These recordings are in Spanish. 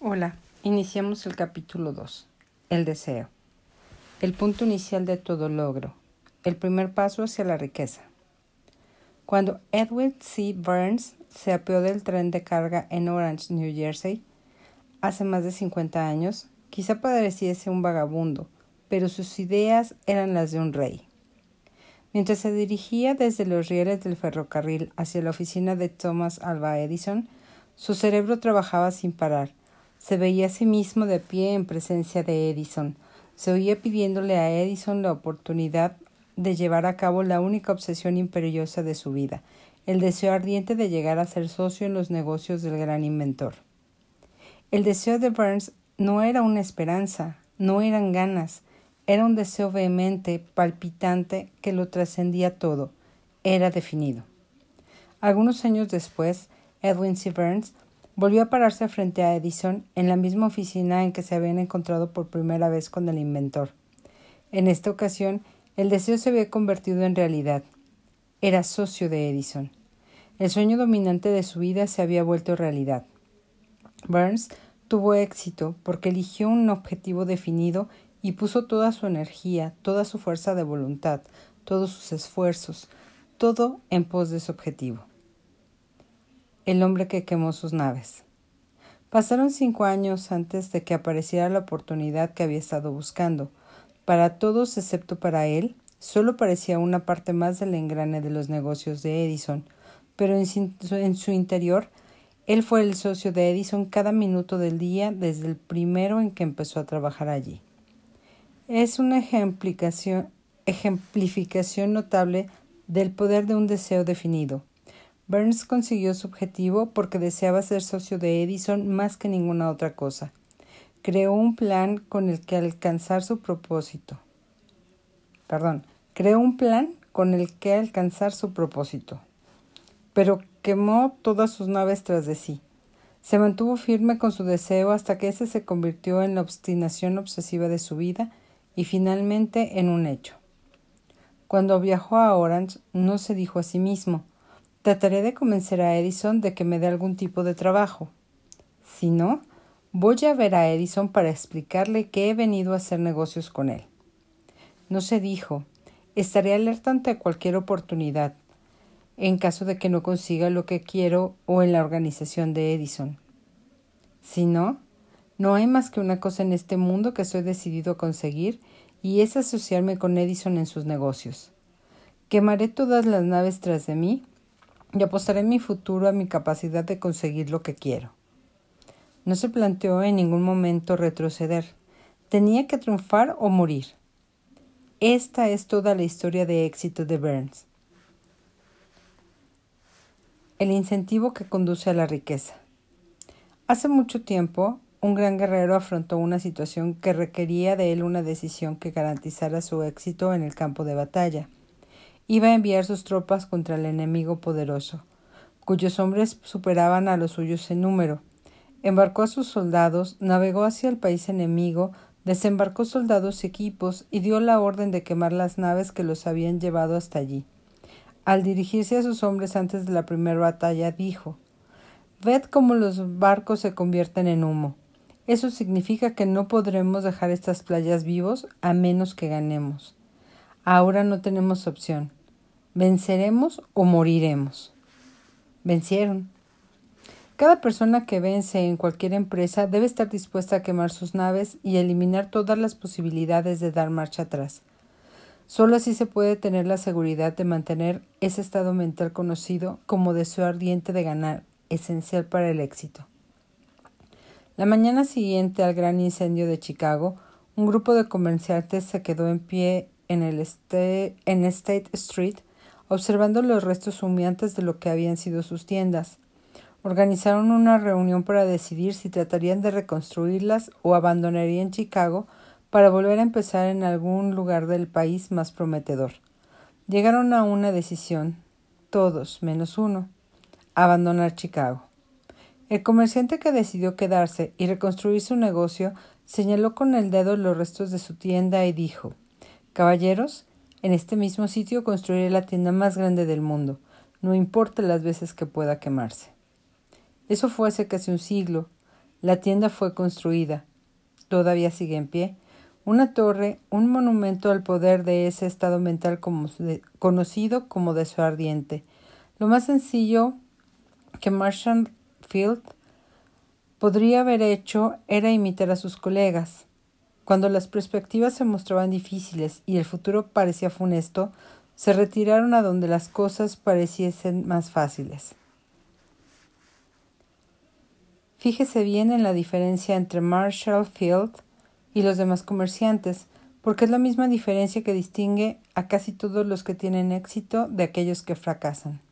Hola, iniciamos el capítulo 2. El deseo. El punto inicial de todo logro. El primer paso hacia la riqueza. Cuando Edwin C. Burns se apeó del tren de carga en Orange, New Jersey, hace más de 50 años, quizá pareciese un vagabundo, pero sus ideas eran las de un rey. Mientras se dirigía desde los rieles del ferrocarril hacia la oficina de Thomas Alva Edison, su cerebro trabajaba sin parar, se veía a sí mismo de pie en presencia de Edison. Se oía pidiéndole a Edison la oportunidad de llevar a cabo la única obsesión imperiosa de su vida, el deseo ardiente de llegar a ser socio en los negocios del gran inventor. El deseo de Burns no era una esperanza, no eran ganas, era un deseo vehemente, palpitante, que lo trascendía todo, era definido. Algunos años después, Edwin C. Burns Volvió a pararse frente a Edison en la misma oficina en que se habían encontrado por primera vez con el inventor. En esta ocasión, el deseo se había convertido en realidad. Era socio de Edison. El sueño dominante de su vida se había vuelto realidad. Burns tuvo éxito porque eligió un objetivo definido y puso toda su energía, toda su fuerza de voluntad, todos sus esfuerzos, todo en pos de su objetivo el hombre que quemó sus naves. Pasaron cinco años antes de que apareciera la oportunidad que había estado buscando. Para todos excepto para él, solo parecía una parte más del engrane de los negocios de Edison, pero en, su interior él fue el socio de Edison cada minuto del día desde el primero en que empezó a trabajar allí. Es una ejemplificación notable del poder de un deseo definido, Burns consiguió su objetivo porque deseaba ser socio de Edison más que ninguna otra cosa. Creó un plan con el que alcanzar su propósito. Perdón, creó un plan con el que alcanzar su propósito. Pero quemó todas sus naves tras de sí. Se mantuvo firme con su deseo hasta que ese se convirtió en la obstinación obsesiva de su vida y finalmente en un hecho. Cuando viajó a Orange no se dijo a sí mismo Trataré de convencer a Edison de que me dé algún tipo de trabajo. Si no, voy a ver a Edison para explicarle que he venido a hacer negocios con él. No se dijo, estaré alerta ante cualquier oportunidad, en caso de que no consiga lo que quiero o en la organización de Edison. Si no, no hay más que una cosa en este mundo que estoy decidido a conseguir y es asociarme con Edison en sus negocios. Quemaré todas las naves tras de mí y apostaré mi futuro a mi capacidad de conseguir lo que quiero. No se planteó en ningún momento retroceder. Tenía que triunfar o morir. Esta es toda la historia de éxito de Burns. El incentivo que conduce a la riqueza. Hace mucho tiempo, un gran guerrero afrontó una situación que requería de él una decisión que garantizara su éxito en el campo de batalla iba a enviar sus tropas contra el enemigo poderoso, cuyos hombres superaban a los suyos en número. Embarcó a sus soldados, navegó hacia el país enemigo, desembarcó soldados y equipos y dio la orden de quemar las naves que los habían llevado hasta allí. Al dirigirse a sus hombres antes de la primera batalla, dijo Ved cómo los barcos se convierten en humo. Eso significa que no podremos dejar estas playas vivos a menos que ganemos. Ahora no tenemos opción. ¿Venceremos o moriremos? Vencieron. Cada persona que vence en cualquier empresa debe estar dispuesta a quemar sus naves y eliminar todas las posibilidades de dar marcha atrás. Solo así se puede tener la seguridad de mantener ese estado mental conocido como deseo ardiente de ganar, esencial para el éxito. La mañana siguiente al gran incendio de Chicago, un grupo de comerciantes se quedó en pie en, el en State Street observando los restos humeantes de lo que habían sido sus tiendas. Organizaron una reunión para decidir si tratarían de reconstruirlas o abandonarían Chicago para volver a empezar en algún lugar del país más prometedor. Llegaron a una decisión, todos menos uno, abandonar Chicago. El comerciante que decidió quedarse y reconstruir su negocio señaló con el dedo los restos de su tienda y dijo Caballeros, en este mismo sitio construiré la tienda más grande del mundo, no importa las veces que pueda quemarse. Eso fue hace casi un siglo. La tienda fue construida. Todavía sigue en pie. Una torre, un monumento al poder de ese estado mental como conocido como ardiente. Lo más sencillo que Marshall Field podría haber hecho era imitar a sus colegas. Cuando las perspectivas se mostraban difíciles y el futuro parecía funesto, se retiraron a donde las cosas pareciesen más fáciles. Fíjese bien en la diferencia entre Marshall Field y los demás comerciantes, porque es la misma diferencia que distingue a casi todos los que tienen éxito de aquellos que fracasan.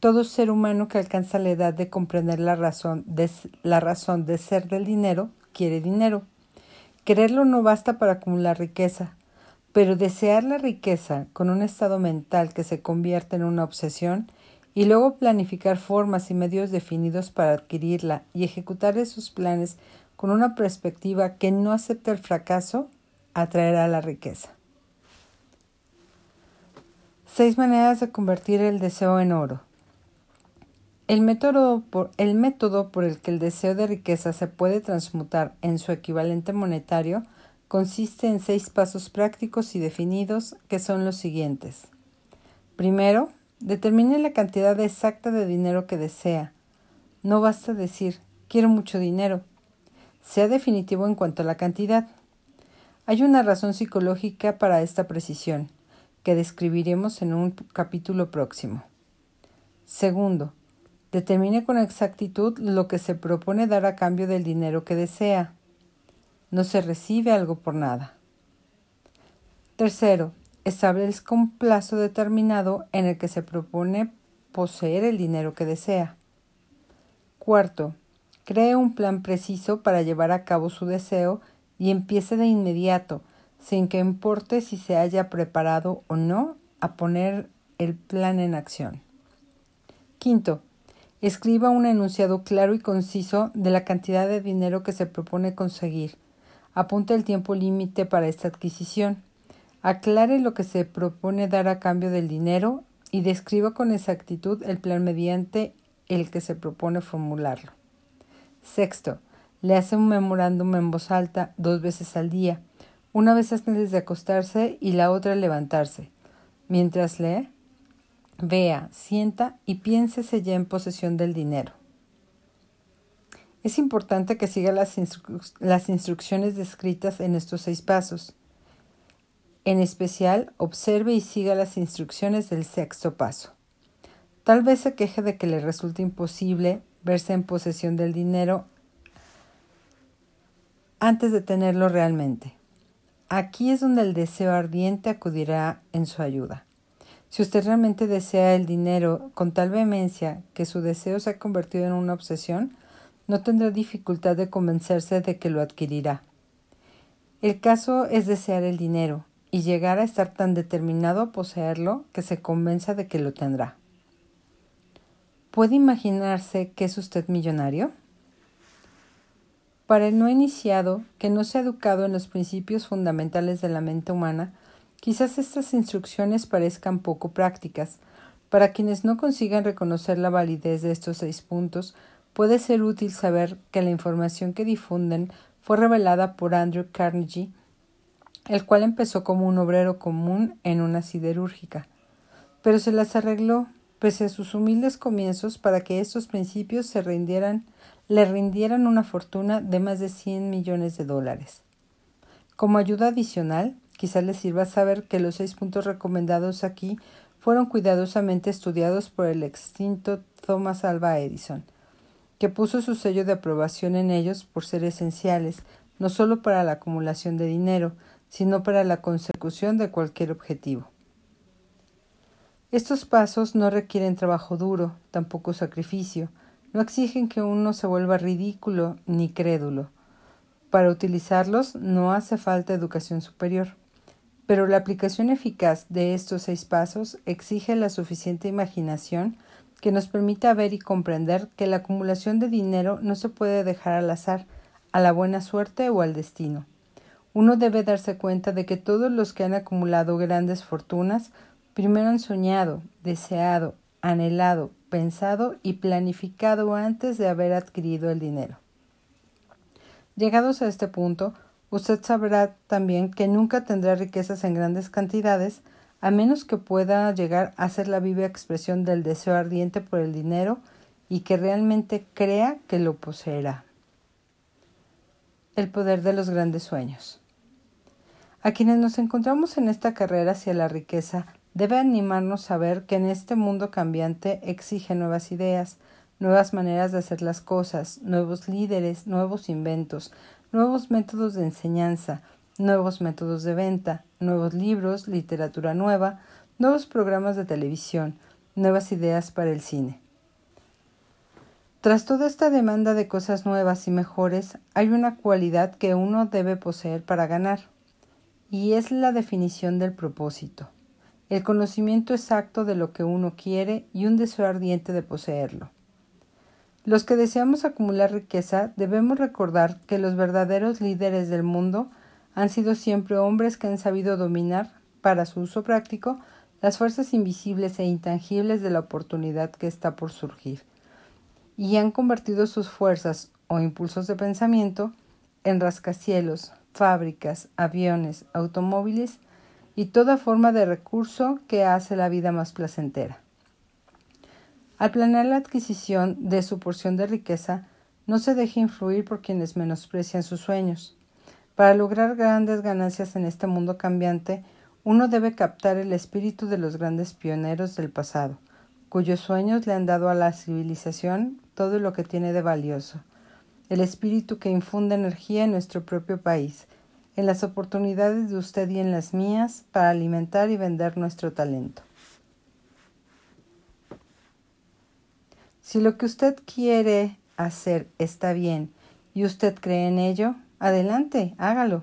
Todo ser humano que alcanza la edad de comprender la razón de, la razón de ser del dinero quiere dinero. Quererlo no basta para acumular riqueza, pero desear la riqueza con un estado mental que se convierte en una obsesión y luego planificar formas y medios definidos para adquirirla y ejecutar esos planes con una perspectiva que no acepta el fracaso, atraerá la riqueza. Seis maneras de convertir el deseo en oro. El método, por, el que el deseo de riqueza se puede transmutar en su equivalente monetario consiste en seis pasos prácticos y definidos que son los siguientes. Primero, determine la cantidad exacta de dinero que desea. No basta decir quiero mucho dinero. Sea definitivo en cuanto a la cantidad. Hay una razón psicológica para esta precisión, que describiremos en un capítulo próximo. Segundo, determine con exactitud lo que se propone dar a cambio del dinero que desea. No se recibe algo por nada. Tercero, establezca un plazo determinado en el que se propone poseer el dinero que desea. Cuarto, cree un plan preciso para llevar a cabo su deseo y empiece de inmediato, sin que importe si se haya preparado o no a poner el plan en acción. Quinto, escriba un enunciado claro y conciso de la cantidad de dinero que se propone conseguir Apunte el tiempo límite para esta adquisición. Aclare lo que se propone dar a cambio del dinero y describa con exactitud el plan mediante el que se propone formularlo. Sexto, le hace un memorándum en voz alta dos veces al día, una vez antes de acostarse y la otra al levantarse. Mientras lee, vea, sienta y piénsese ya en posesión del dinero. Es importante que siga las, las instrucciones descritas en estos seis pasos. En especial, observe y siga las instrucciones del sexto paso. Tal vez se queje de que le resulte imposible verse en posesión del dinero antes de tenerlo realmente. Aquí es donde el deseo ardiente acudirá en su ayuda. Si usted realmente desea el dinero con tal vehemencia que su deseo se ha convertido en una obsesión, no tendrá dificultad de convencerse de que lo adquirirá. El caso es desear el dinero y llegar a estar tan determinado a poseerlo que se convenza de que lo tendrá. ¿Puede imaginarse que es usted millonario? Para el no iniciado, que no se ha educado en los principios fundamentales de la mente humana, quizás estas instrucciones parezcan poco prácticas. Para quienes no consigan reconocer la validez de estos seis puntos, puede ser útil saber que la información que difunden fue revelada por Andrew Carnegie, el cual empezó como un obrero común en una siderúrgica, pero se las arregló, pese a sus humildes comienzos, para que estos principios se rindieran, le rindieran una fortuna de más de 100 millones de dólares. Como ayuda adicional, quizá les sirva saber que los seis puntos recomendados aquí fueron cuidadosamente estudiados por el extinto Thomas Alva Edison, que puso su sello de aprobación en ellos por ser esenciales, no solo para la acumulación de dinero, sino para la consecución de cualquier objetivo. Estos pasos no requieren trabajo duro, tampoco sacrificio, no exigen que uno se vuelva ridículo ni crédulo. Para utilizarlos no hace falta educación superior. Pero la aplicación eficaz de estos seis pasos exige la suficiente imaginación que nos permita ver y comprender que la acumulación de dinero no se puede dejar al azar, a la buena suerte o al destino. Uno debe darse cuenta de que todos los que han acumulado grandes fortunas primero han soñado, deseado, anhelado, pensado y planificado antes de haber adquirido el dinero. Llegados a este punto, usted sabrá también que nunca tendrá riquezas en grandes cantidades, a menos que pueda llegar a ser la viva expresión del deseo ardiente por el dinero y que realmente crea que lo poseerá. El poder de los grandes sueños. A quienes nos encontramos en esta carrera hacia la riqueza, debe animarnos a ver que en este mundo cambiante exige nuevas ideas, nuevas maneras de hacer las cosas, nuevos líderes, nuevos inventos, nuevos métodos de enseñanza, nuevos métodos de venta, nuevos libros, literatura nueva, nuevos programas de televisión, nuevas ideas para el cine. Tras toda esta demanda de cosas nuevas y mejores, hay una cualidad que uno debe poseer para ganar, y es la definición del propósito el conocimiento exacto de lo que uno quiere y un deseo ardiente de poseerlo. Los que deseamos acumular riqueza debemos recordar que los verdaderos líderes del mundo han sido siempre hombres que han sabido dominar, para su uso práctico, las fuerzas invisibles e intangibles de la oportunidad que está por surgir, y han convertido sus fuerzas o impulsos de pensamiento en rascacielos, fábricas, aviones, automóviles y toda forma de recurso que hace la vida más placentera. Al planear la adquisición de su porción de riqueza, no se deje influir por quienes menosprecian sus sueños. Para lograr grandes ganancias en este mundo cambiante, uno debe captar el espíritu de los grandes pioneros del pasado, cuyos sueños le han dado a la civilización todo lo que tiene de valioso, el espíritu que infunde energía en nuestro propio país, en las oportunidades de usted y en las mías para alimentar y vender nuestro talento. Si lo que usted quiere hacer está bien y usted cree en ello, adelante, hágalo.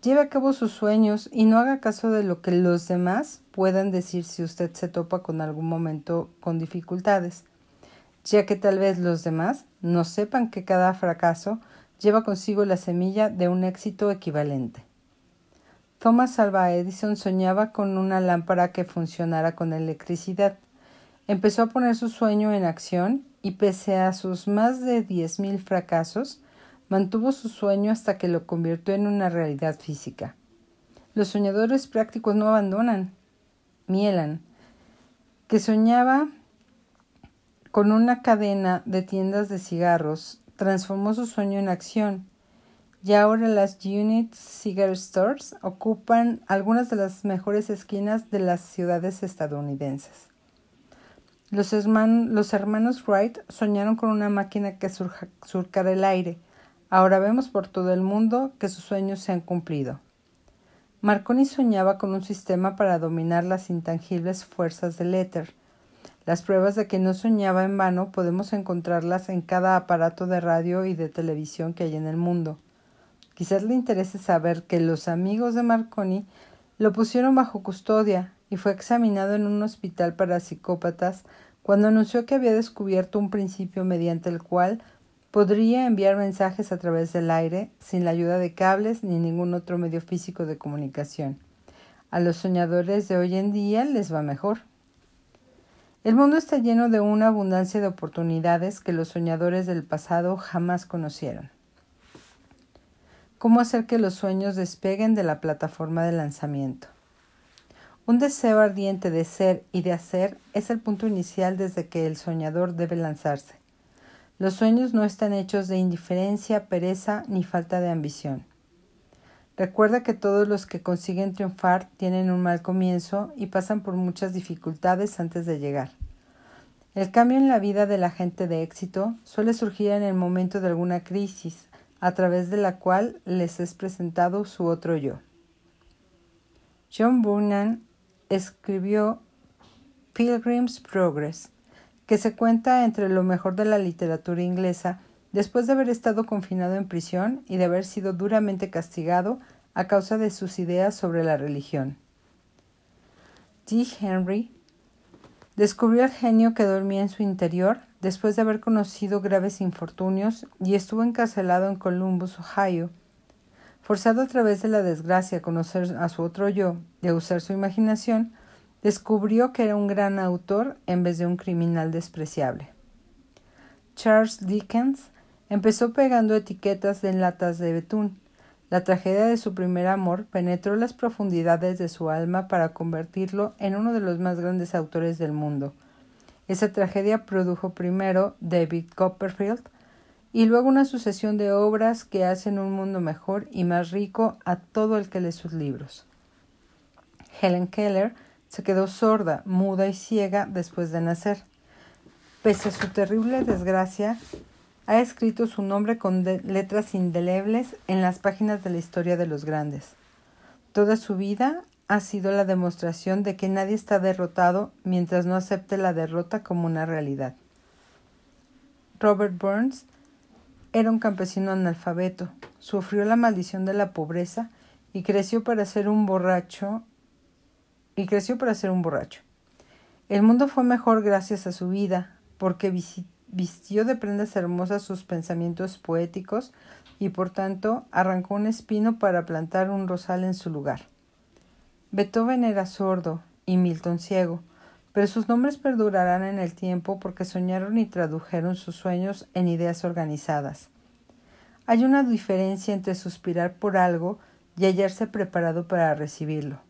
Lleve a cabo sus sueños y no haga caso de lo que los demás puedan decir si usted se topa con algún momento con dificultades, ya que tal vez los demás no sepan que cada fracaso lleva consigo la semilla de un éxito equivalente. Thomas Alva Edison soñaba con una lámpara que funcionara con electricidad. Empezó a poner su sueño en acción y pese a sus más de diez mil fracasos, mantuvo su sueño hasta que lo convirtió en una realidad física. Los soñadores prácticos no abandonan. Mielan, que soñaba con una cadena de tiendas de cigarros transformó su sueño en acción y ahora las Unit Cigar Stores ocupan algunas de las mejores esquinas de las ciudades estadounidenses. Los, hermanos Wright soñaron con una máquina que surcara el aire. Ahora vemos por todo el mundo que sus sueños se han cumplido. Marconi soñaba con un sistema para dominar las intangibles fuerzas del éter las pruebas de que no soñaba en vano podemos encontrarlas en cada aparato de radio y de televisión que hay en el mundo. Quizás le interese saber que los amigos de Marconi lo pusieron bajo custodia y fue examinado en un hospital para psicópatas cuando anunció que había descubierto un principio mediante el cual podría enviar mensajes a través del aire sin la ayuda de cables ni ningún otro medio físico de comunicación. A los soñadores de hoy en día les va mejor. El mundo está lleno de una abundancia de oportunidades que los soñadores del pasado jamás conocieron. ¿Cómo hacer que los sueños despeguen de la plataforma de lanzamiento? Un deseo ardiente de ser y de hacer es el punto inicial desde que el soñador debe lanzarse. Los sueños no están hechos de indiferencia, pereza ni falta de ambición. Recuerda que todos los que consiguen triunfar tienen un mal comienzo y pasan por muchas dificultades antes de llegar. El cambio en la vida de la gente de éxito suele surgir en el momento de alguna crisis, a través de la cual les es presentado su otro yo. John Bunyan escribió Pilgrim's Progress, que se cuenta entre lo mejor de la literatura inglesa después de haber estado confinado en prisión y de haber sido duramente castigado a causa de sus ideas sobre la religión. D. Henry descubrió el genio que dormía en su interior después de haber conocido graves infortunios y estuvo encarcelado en Columbus, Ohio. Forzado a través de la desgracia a conocer a su otro yo y a usar su imaginación, descubrió que era un gran autor en vez de un criminal despreciable. Charles Dickens Empezó pegando etiquetas de latas de betún. La tragedia de su primer amor penetró las profundidades de su alma para convertirlo en uno de los más grandes autores del mundo. Esa tragedia produjo primero David Copperfield y luego una sucesión de obras que hacen un mundo mejor y más rico a todo el que lee sus libros. Helen Keller se quedó sorda, muda y ciega después de nacer. Pese a su terrible desgracia, ha escrito su nombre con letras indelebles en las páginas de la historia de los grandes. Toda su vida ha sido la demostración de que nadie está derrotado mientras no acepte la derrota como una realidad. Robert Burns era un campesino analfabeto, sufrió la maldición de la pobreza y creció para ser un borracho y creció para ser un borracho. El mundo fue mejor gracias a su vida, porque vistió de prendas hermosas sus pensamientos poéticos y por tanto arrancó un espino para plantar un rosal en su lugar. Beethoven era sordo y Milton ciego, pero sus nombres perdurarán en el tiempo porque soñaron y tradujeron sus sueños en ideas organizadas. Hay una diferencia entre suspirar por algo y hallarse preparado para recibirlo.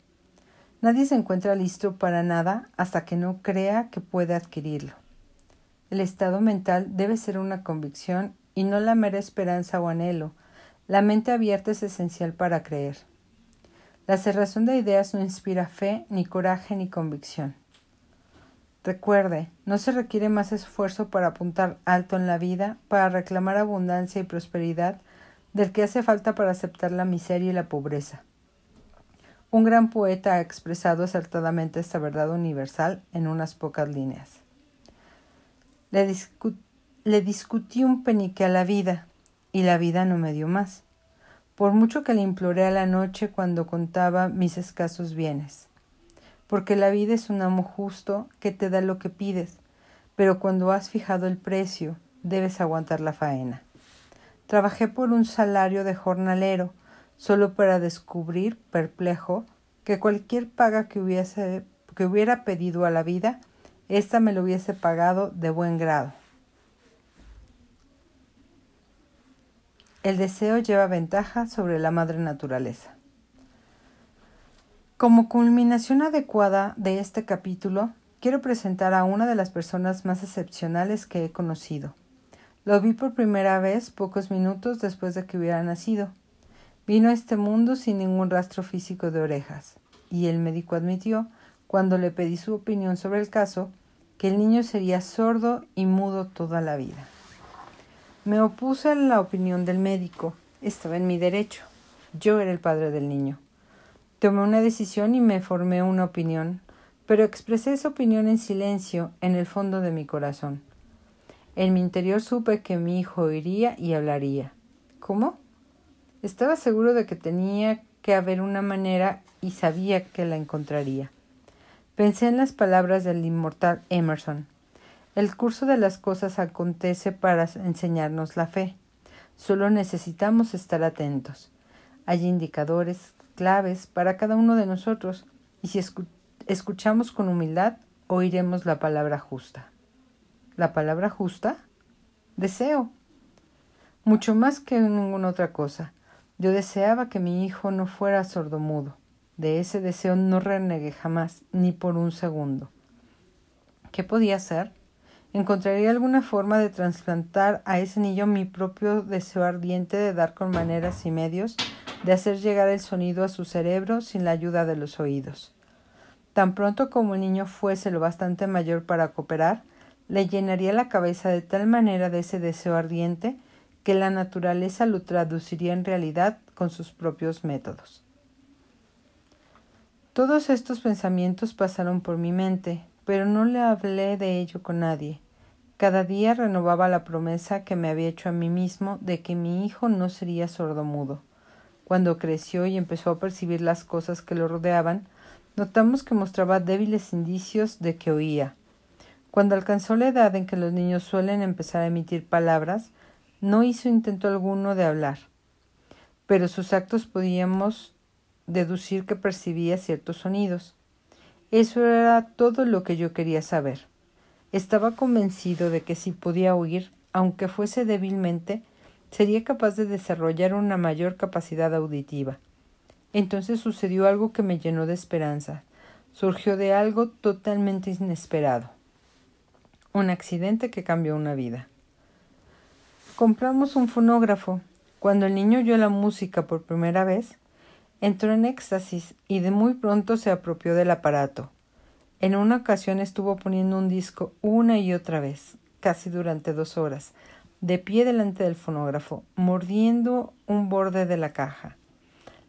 Nadie se encuentra listo para nada hasta que no crea que puede adquirirlo. El estado mental debe ser una convicción y no la mera esperanza o anhelo. La mente abierta es esencial para creer. La cerrazón de ideas no inspira fe, ni coraje, ni convicción. Recuerde, no se requiere más esfuerzo para apuntar alto en la vida, para reclamar abundancia y prosperidad, del que hace falta para aceptar la miseria y la pobreza. Un gran poeta ha expresado acertadamente esta verdad universal en unas pocas líneas. Le, discutí un penique a la vida, y la vida no me dio más, por mucho que le imploré a la noche cuando contaba mis escasos bienes. Porque la vida es un amo justo que te da lo que pides, pero cuando has fijado el precio, debes aguantar la faena. Trabajé por un salario de jornalero, solo para descubrir, perplejo, que cualquier paga que, hubiese, que hubiera pedido a la vida, ésta me lo hubiese pagado de buen grado. El deseo lleva ventaja sobre la madre naturaleza. Como culminación adecuada de este capítulo, quiero presentar a una de las personas más excepcionales que he conocido. Lo vi por primera vez pocos minutos después de que hubiera nacido. Vino a este mundo sin ningún rastro físico de orejas, y el médico admitió, cuando le pedí su opinión sobre el caso, que el niño sería sordo y mudo toda la vida. Me opuse a la opinión del médico. Estaba en mi derecho. Yo era el padre del niño. Tomé una decisión y me formé una opinión, pero expresé esa opinión en silencio en el fondo de mi corazón. En mi interior supe que mi hijo oiría y hablaría. ¿Cómo? Estaba seguro de que tenía que haber una manera y sabía que la encontraría. Pensé en las palabras del inmortal Emerson. El curso de las cosas acontece para enseñarnos la fe. Solo necesitamos estar atentos. Hay indicadores, claves para cada uno de nosotros, y si escuchamos con humildad, oiremos la palabra justa. ¿La palabra justa? Deseo. Mucho más que ninguna otra cosa. Yo deseaba que mi hijo no fuera sordomudo. De ese deseo no renegué jamás, ni por un segundo. ¿Qué podía hacer? ¿Encontraría alguna forma de trasplantar a ese niño mi propio deseo ardiente de dar con maneras y medios de hacer llegar el sonido a su cerebro sin la ayuda de los oídos? Tan pronto como el niño fuese lo bastante mayor para cooperar, le llenaría la cabeza de tal manera de ese deseo ardiente que la naturaleza lo traduciría en realidad con sus propios métodos. Todos estos pensamientos pasaron por mi mente, pero no le hablé de ello con nadie. Cada día renovaba la promesa que me había hecho a mí mismo de que mi hijo no sería sordomudo. Cuando creció y empezó a percibir las cosas que lo rodeaban, notamos que mostraba débiles indicios de que oía. Cuando alcanzó la edad en que los niños suelen empezar a emitir palabras, no hizo intento alguno de hablar, pero sus actos podíamos deducir que percibía ciertos sonidos. Eso era todo lo que yo quería saber. Estaba convencido de que si podía oír, aunque fuese débilmente, sería capaz de desarrollar una mayor capacidad auditiva. Entonces sucedió algo que me llenó de esperanza. Surgió de algo totalmente inesperado. Un accidente que cambió una vida. Compramos un fonógrafo. Cuando el niño oyó la música por primera vez, entró en éxtasis y de muy pronto se apropió del aparato. En una ocasión estuvo poniendo un disco una y otra vez, casi durante dos horas, de pie delante del fonógrafo, mordiendo un borde de la caja.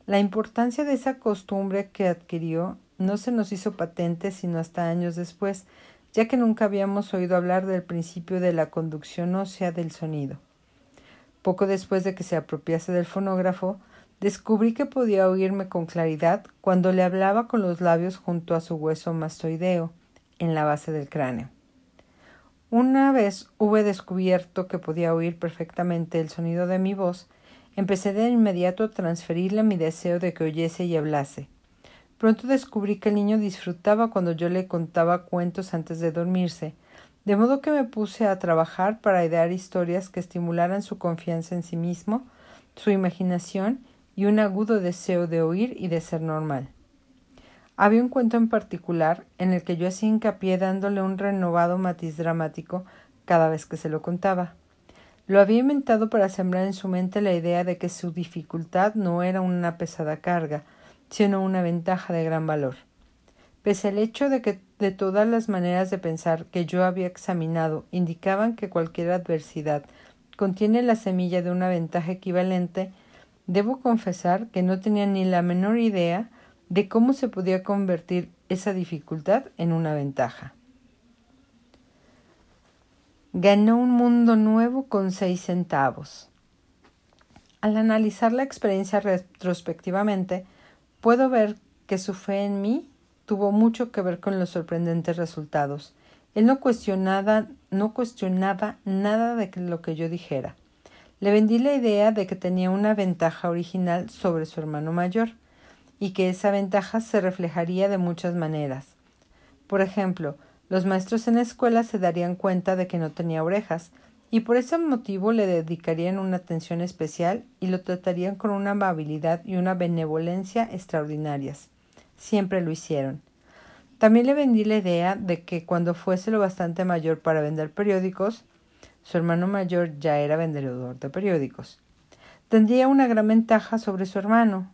La importancia de esa costumbre que adquirió no se nos hizo patente sino hasta años después, ya que nunca habíamos oído hablar del principio de la conducción ósea del sonido. Poco después de que se apropiase del fonógrafo, descubrí que podía oírme con claridad cuando le hablaba con los labios junto a su hueso mastoideo, en la base del cráneo. Una vez hube descubierto que podía oír perfectamente el sonido de mi voz, empecé de inmediato a transferirle mi deseo de que oyese y hablase. Pronto descubrí que el niño disfrutaba cuando yo le contaba cuentos antes de dormirse, de modo que me puse a trabajar para idear historias que estimularan su confianza en sí mismo, su imaginación y un agudo deseo de oír y de ser normal. Había un cuento en particular en el que yo hacía hincapié dándole un renovado matiz dramático cada vez que se lo contaba. Lo había inventado para sembrar en su mente la idea de que su dificultad no era una pesada carga, sino una ventaja de gran valor. Pese al hecho de que de todas las maneras de pensar que yo había examinado indicaban que cualquier adversidad contiene la semilla de una ventaja equivalente, debo confesar que no tenía ni la menor idea de cómo se podía convertir esa dificultad en una ventaja. Ganó un mundo nuevo con seis centavos. Al analizar la experiencia retrospectivamente, puedo ver que su fe en mí tuvo mucho que ver con los sorprendentes resultados. Él no cuestionaba, no cuestionaba nada de lo que yo dijera. Le vendí la idea de que tenía una ventaja original sobre su hermano mayor y que esa ventaja se reflejaría de muchas maneras. Por ejemplo, los maestros en la escuela se darían cuenta de que no tenía orejas, y por ese motivo le dedicarían una atención especial y lo tratarían con una amabilidad y una benevolencia extraordinarias. Siempre lo hicieron. También le vendí la idea de que cuando fuese lo bastante mayor para vender periódicos, su hermano mayor ya era vendedor de periódicos. Tendría una gran ventaja sobre su hermano,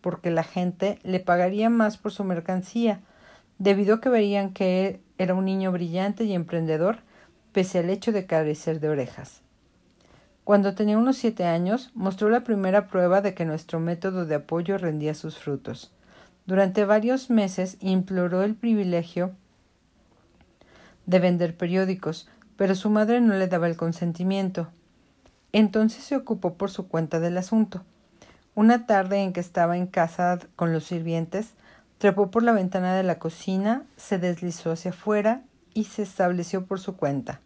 porque la gente le pagaría más por su mercancía, debido a que verían que era un niño brillante y emprendedor, pese al hecho de carecer de orejas. Cuando tenía unos siete años, mostró la primera prueba de que nuestro método de apoyo rendía sus frutos. Durante varios meses imploró el privilegio de vender periódicos, pero su madre no le daba el consentimiento. Entonces se ocupó por su cuenta del asunto. Una tarde en que estaba en casa con los sirvientes, trepó por la ventana de la cocina, se deslizó hacia afuera y se estableció por su cuenta.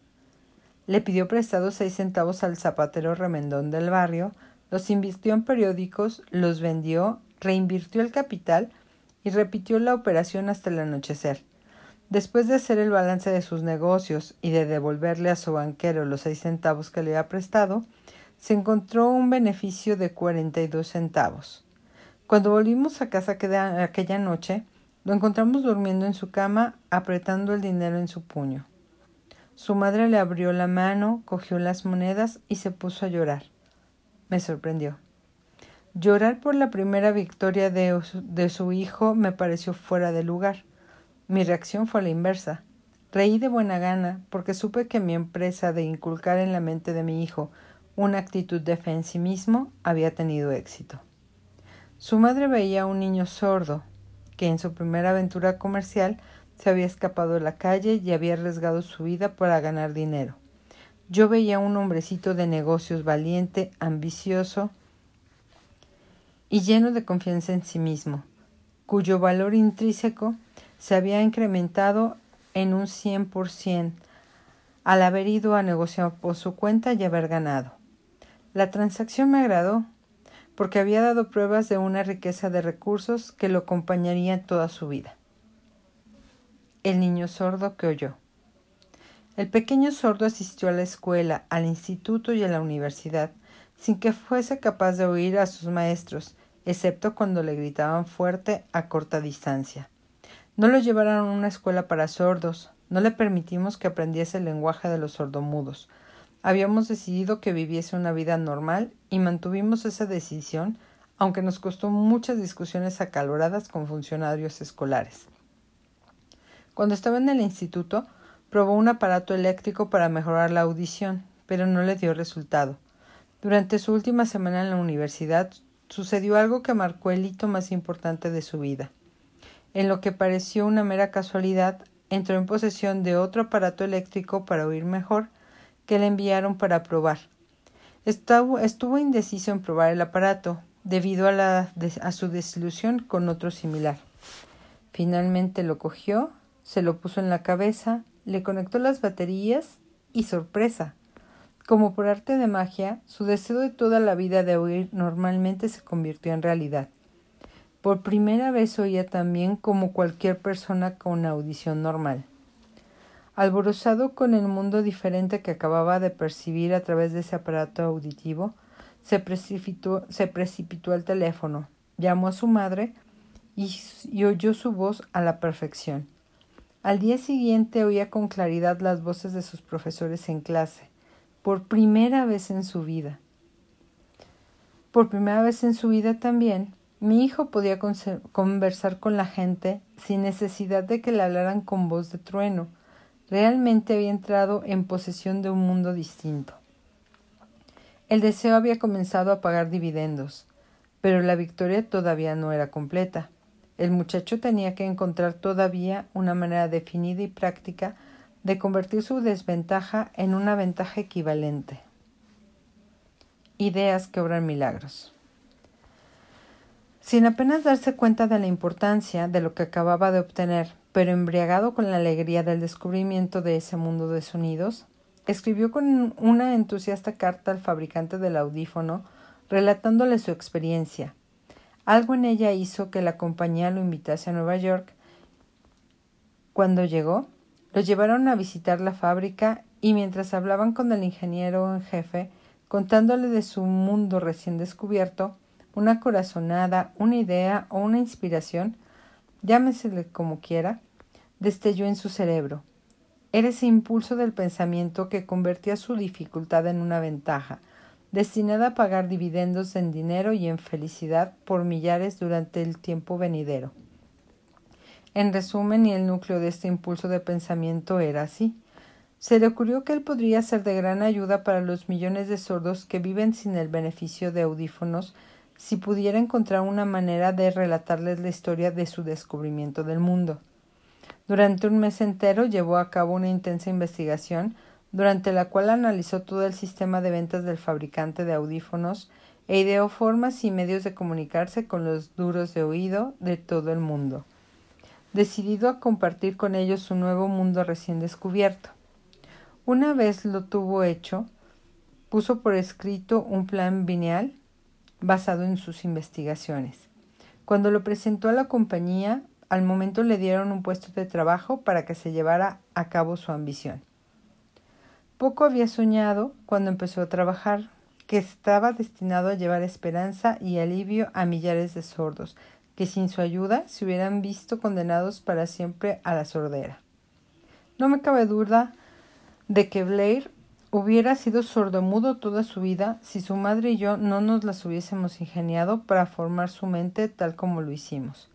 Le pidió prestados seis centavos al zapatero remendón del barrio, los invirtió en periódicos, los vendió, reinvirtió el capital y repitió la operación hasta el anochecer. Después de hacer el balance de sus negocios y de devolverle a su banquero los seis centavos que le había prestado, se encontró un beneficio de cuarenta y dos centavos. Cuando volvimos a casa aquella noche, lo encontramos durmiendo en su cama, apretando el dinero en su puño. Su madre le abrió la mano, cogió las monedas y se puso a llorar. Me sorprendió. Llorar por la primera victoria de, de, su hijo me pareció fuera de lugar. Mi reacción fue la inversa. Reí de buena gana porque supe que mi empresa de inculcar en la mente de mi hijo una actitud de fe en sí mismo, había tenido éxito. Su madre veía a un niño sordo, que en su primera aventura comercial se había escapado de la calle y había arriesgado su vida para ganar dinero. Yo veía a un hombrecito de negocios valiente, ambicioso y lleno de confianza en sí mismo, cuyo valor intrínseco se había incrementado en un cien por cien al haber ido a negociar por su cuenta y haber ganado. La transacción me agradó, porque había dado pruebas de una riqueza de recursos que lo acompañaría toda su vida. El niño sordo que oyó. El pequeño sordo asistió a la escuela, al instituto y a la universidad, sin que fuese capaz de oír a sus maestros, excepto cuando le gritaban fuerte a corta distancia. No lo llevaron a una escuela para sordos, no le permitimos que aprendiese el lenguaje de los sordomudos. Habíamos decidido que viviese una vida normal y mantuvimos esa decisión, aunque nos costó muchas discusiones acaloradas con funcionarios escolares. Cuando estaba en el instituto, probó un aparato eléctrico para mejorar la audición, pero no le dio resultado. Durante su última semana en la universidad sucedió algo que marcó el hito más importante de su vida. En lo que pareció una mera casualidad, entró en posesión de otro aparato eléctrico para oír mejor que le enviaron para probar. Estuvo, indeciso en probar el aparato, debido a, la, a su desilusión con otro similar. Finalmente lo cogió, se lo puso en la cabeza, le conectó las baterías y sorpresa. Como por arte de magia, su deseo de toda la vida de oír normalmente se convirtió en realidad. Por primera vez oía también como cualquier persona con audición normal. Alborozado con el mundo diferente que acababa de percibir a través de ese aparato auditivo, se precipitó, al teléfono, llamó a su madre y, y oyó su voz a la perfección. Al día siguiente oía con claridad las voces de sus profesores en clase por primera vez en su vida. Por primera vez en su vida también, mi hijo podía conversar con la gente sin necesidad de que le hablaran con voz de trueno. Realmente había entrado en posesión de un mundo distinto. El deseo había comenzado a pagar dividendos, pero la victoria todavía no era completa. El muchacho tenía que encontrar todavía una manera definida y práctica de convertir su desventaja en una ventaja equivalente. Ideas que obran milagros. Sin apenas darse cuenta de la importancia de lo que acababa de obtener, pero embriagado con la alegría del descubrimiento de ese mundo de sonidos, escribió con una entusiasta carta al fabricante del audífono relatándole su experiencia. Algo en ella hizo que la compañía lo invitase a Nueva York. Cuando llegó, lo llevaron a visitar la fábrica y mientras hablaban con el ingeniero en jefe, contándole de su mundo recién descubierto, una corazonada, una idea o una inspiración, llámesele como quiera, destelló en su cerebro. Era ese impulso del pensamiento que convertía su dificultad en una ventaja, destinada a pagar dividendos en dinero y en felicidad por millares durante el tiempo venidero. En resumen, y el núcleo de este impulso de pensamiento era así. Se le ocurrió que él podría ser de gran ayuda para los millones de sordos que viven sin el beneficio de audífonos si pudiera encontrar una manera de relatarles la historia de su descubrimiento del mundo. Durante un mes entero llevó a cabo una intensa investigación, durante la cual analizó todo el sistema de ventas del fabricante de audífonos e ideó formas y medios de comunicarse con los duros de oído de todo el mundo decidido a compartir con ellos su nuevo mundo recién descubierto. Una vez lo tuvo hecho, puso por escrito un plan bineal basado en sus investigaciones. Cuando lo presentó a la compañía, al momento le dieron un puesto de trabajo para que se llevara a cabo su ambición. Poco había soñado cuando empezó a trabajar que estaba destinado a llevar esperanza y alivio a millares de sordos, que sin su ayuda se hubieran visto condenados para siempre a la sordera. No me cabe duda de que Blair hubiera sido sordomudo toda su vida si su madre y yo no nos las hubiésemos ingeniado para formar su mente tal como lo hicimos.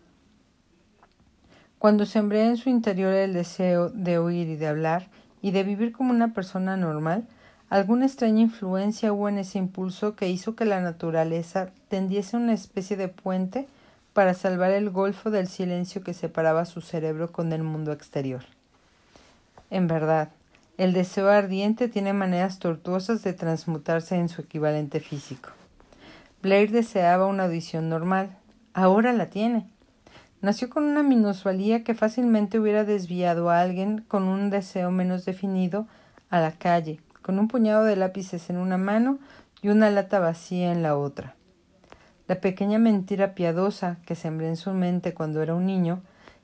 Cuando sembré en su interior el deseo de oír y de hablar y de vivir como una persona normal, alguna extraña influencia hubo en ese impulso que hizo que la naturaleza tendiese una especie de puente para salvar el golfo del silencio que separaba su cerebro con el mundo exterior. En verdad, el deseo ardiente tiene maneras tortuosas de transmutarse en su equivalente físico. Blair deseaba una audición normal. Ahora la tiene. Nació con una minusvalía que fácilmente hubiera desviado a alguien con un deseo menos definido a la calle, con un puñado de lápices en una mano y una lata vacía en la otra. La pequeña mentira piadosa que sembré en su mente cuando era un niño,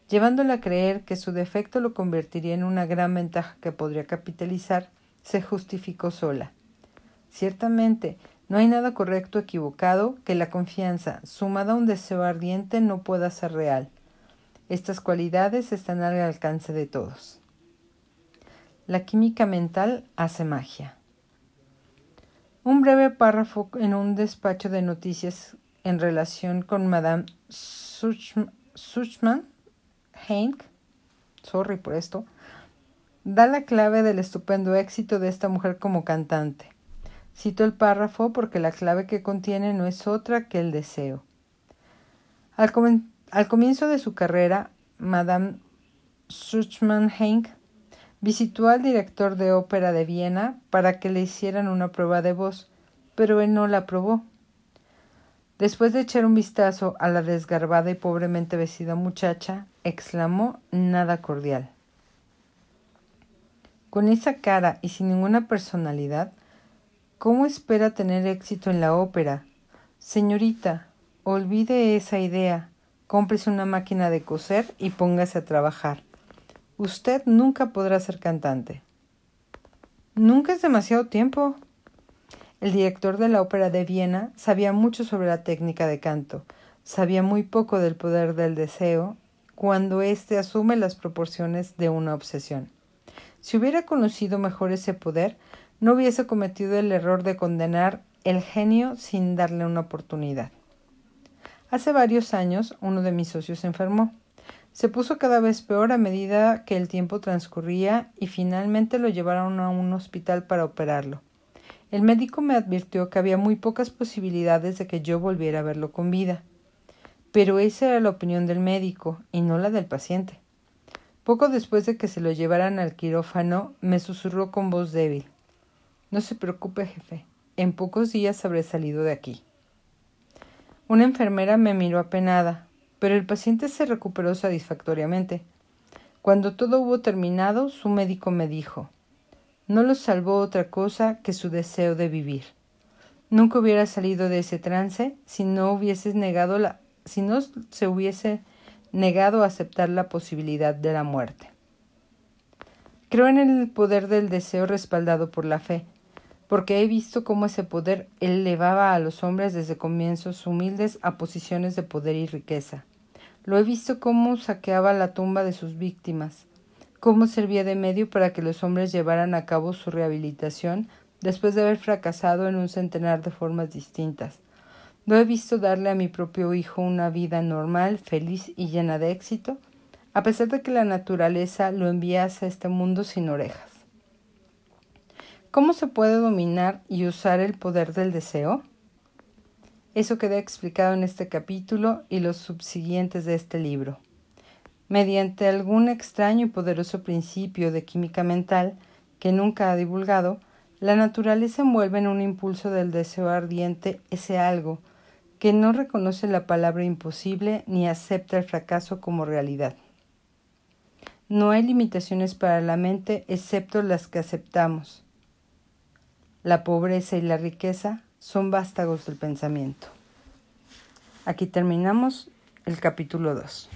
llevándole a creer que su defecto lo convertiría en una gran ventaja que podría capitalizar, se justificó sola. Ciertamente, No hay nada correcto o equivocado que la confianza, sumada a un deseo ardiente, no pueda ser real. Estas cualidades están al alcance de todos. La química mental hace magia. Un breve párrafo en un despacho de noticias en relación con Madame Suchman, Henk, sorry por esto, da la clave del estupendo éxito de esta mujer como cantante. Cito el párrafo porque la clave que contiene no es otra que el deseo. Al, comienzo de su carrera, Madame Suchman Henk visitó al director de ópera de Viena para que le hicieran una prueba de voz, pero él no la aprobó. Después de echar un vistazo a la desgarbada y pobremente vestida muchacha, exclamó nada cordial. Con esa cara y sin ninguna personalidad, ¿Cómo espera tener éxito en la ópera? Señorita, olvide esa idea. Cómprese una máquina de coser y póngase a trabajar. Usted nunca podrá ser cantante. Nunca es demasiado tiempo. El director de la ópera de Viena sabía mucho sobre la técnica de canto, sabía muy poco del poder del deseo cuando éste asume las proporciones de una obsesión. Si hubiera conocido mejor ese poder, no hubiese cometido el error de condenar el genio sin darle una oportunidad. Hace varios años uno de mis socios enfermó. Se puso cada vez peor a medida que el tiempo transcurría y finalmente lo llevaron a un hospital para operarlo. El médico me advirtió que había muy pocas posibilidades de que yo volviera a verlo con vida. Pero esa era la opinión del médico y no la del paciente. Poco después de que se lo llevaran al quirófano, me susurró con voz débil no se preocupe, jefe. En pocos días habré salido de aquí. Una enfermera me miró apenada, pero el paciente se recuperó satisfactoriamente. Cuando todo hubo terminado, su médico me dijo no lo salvó otra cosa que su deseo de vivir. Nunca hubiera salido de ese trance si no hubieses negado la si no se hubiese negado a aceptar la posibilidad de la muerte. Creo en el poder del deseo respaldado por la fe, porque he visto cómo ese poder elevaba a los hombres desde comienzos humildes a posiciones de poder y riqueza. Lo he visto cómo saqueaba la tumba de sus víctimas, cómo servía de medio para que los hombres llevaran a cabo su rehabilitación después de haber fracasado en un centenar de formas distintas. Lo he visto darle a mi propio hijo una vida normal, feliz y llena de éxito, a pesar de que la naturaleza lo enviase a este mundo sin orejas. ¿Cómo se puede dominar y usar el poder del deseo? Eso queda explicado en este capítulo y los subsiguientes de este libro. Mediante algún extraño y poderoso principio de química mental que nunca ha divulgado, la naturaleza envuelve en un impulso del deseo ardiente ese algo que no reconoce la palabra imposible ni acepta el fracaso como realidad. No hay limitaciones para la mente excepto las que aceptamos la pobreza y la riqueza son vástagos del pensamiento. Aquí terminamos el capítulo 2.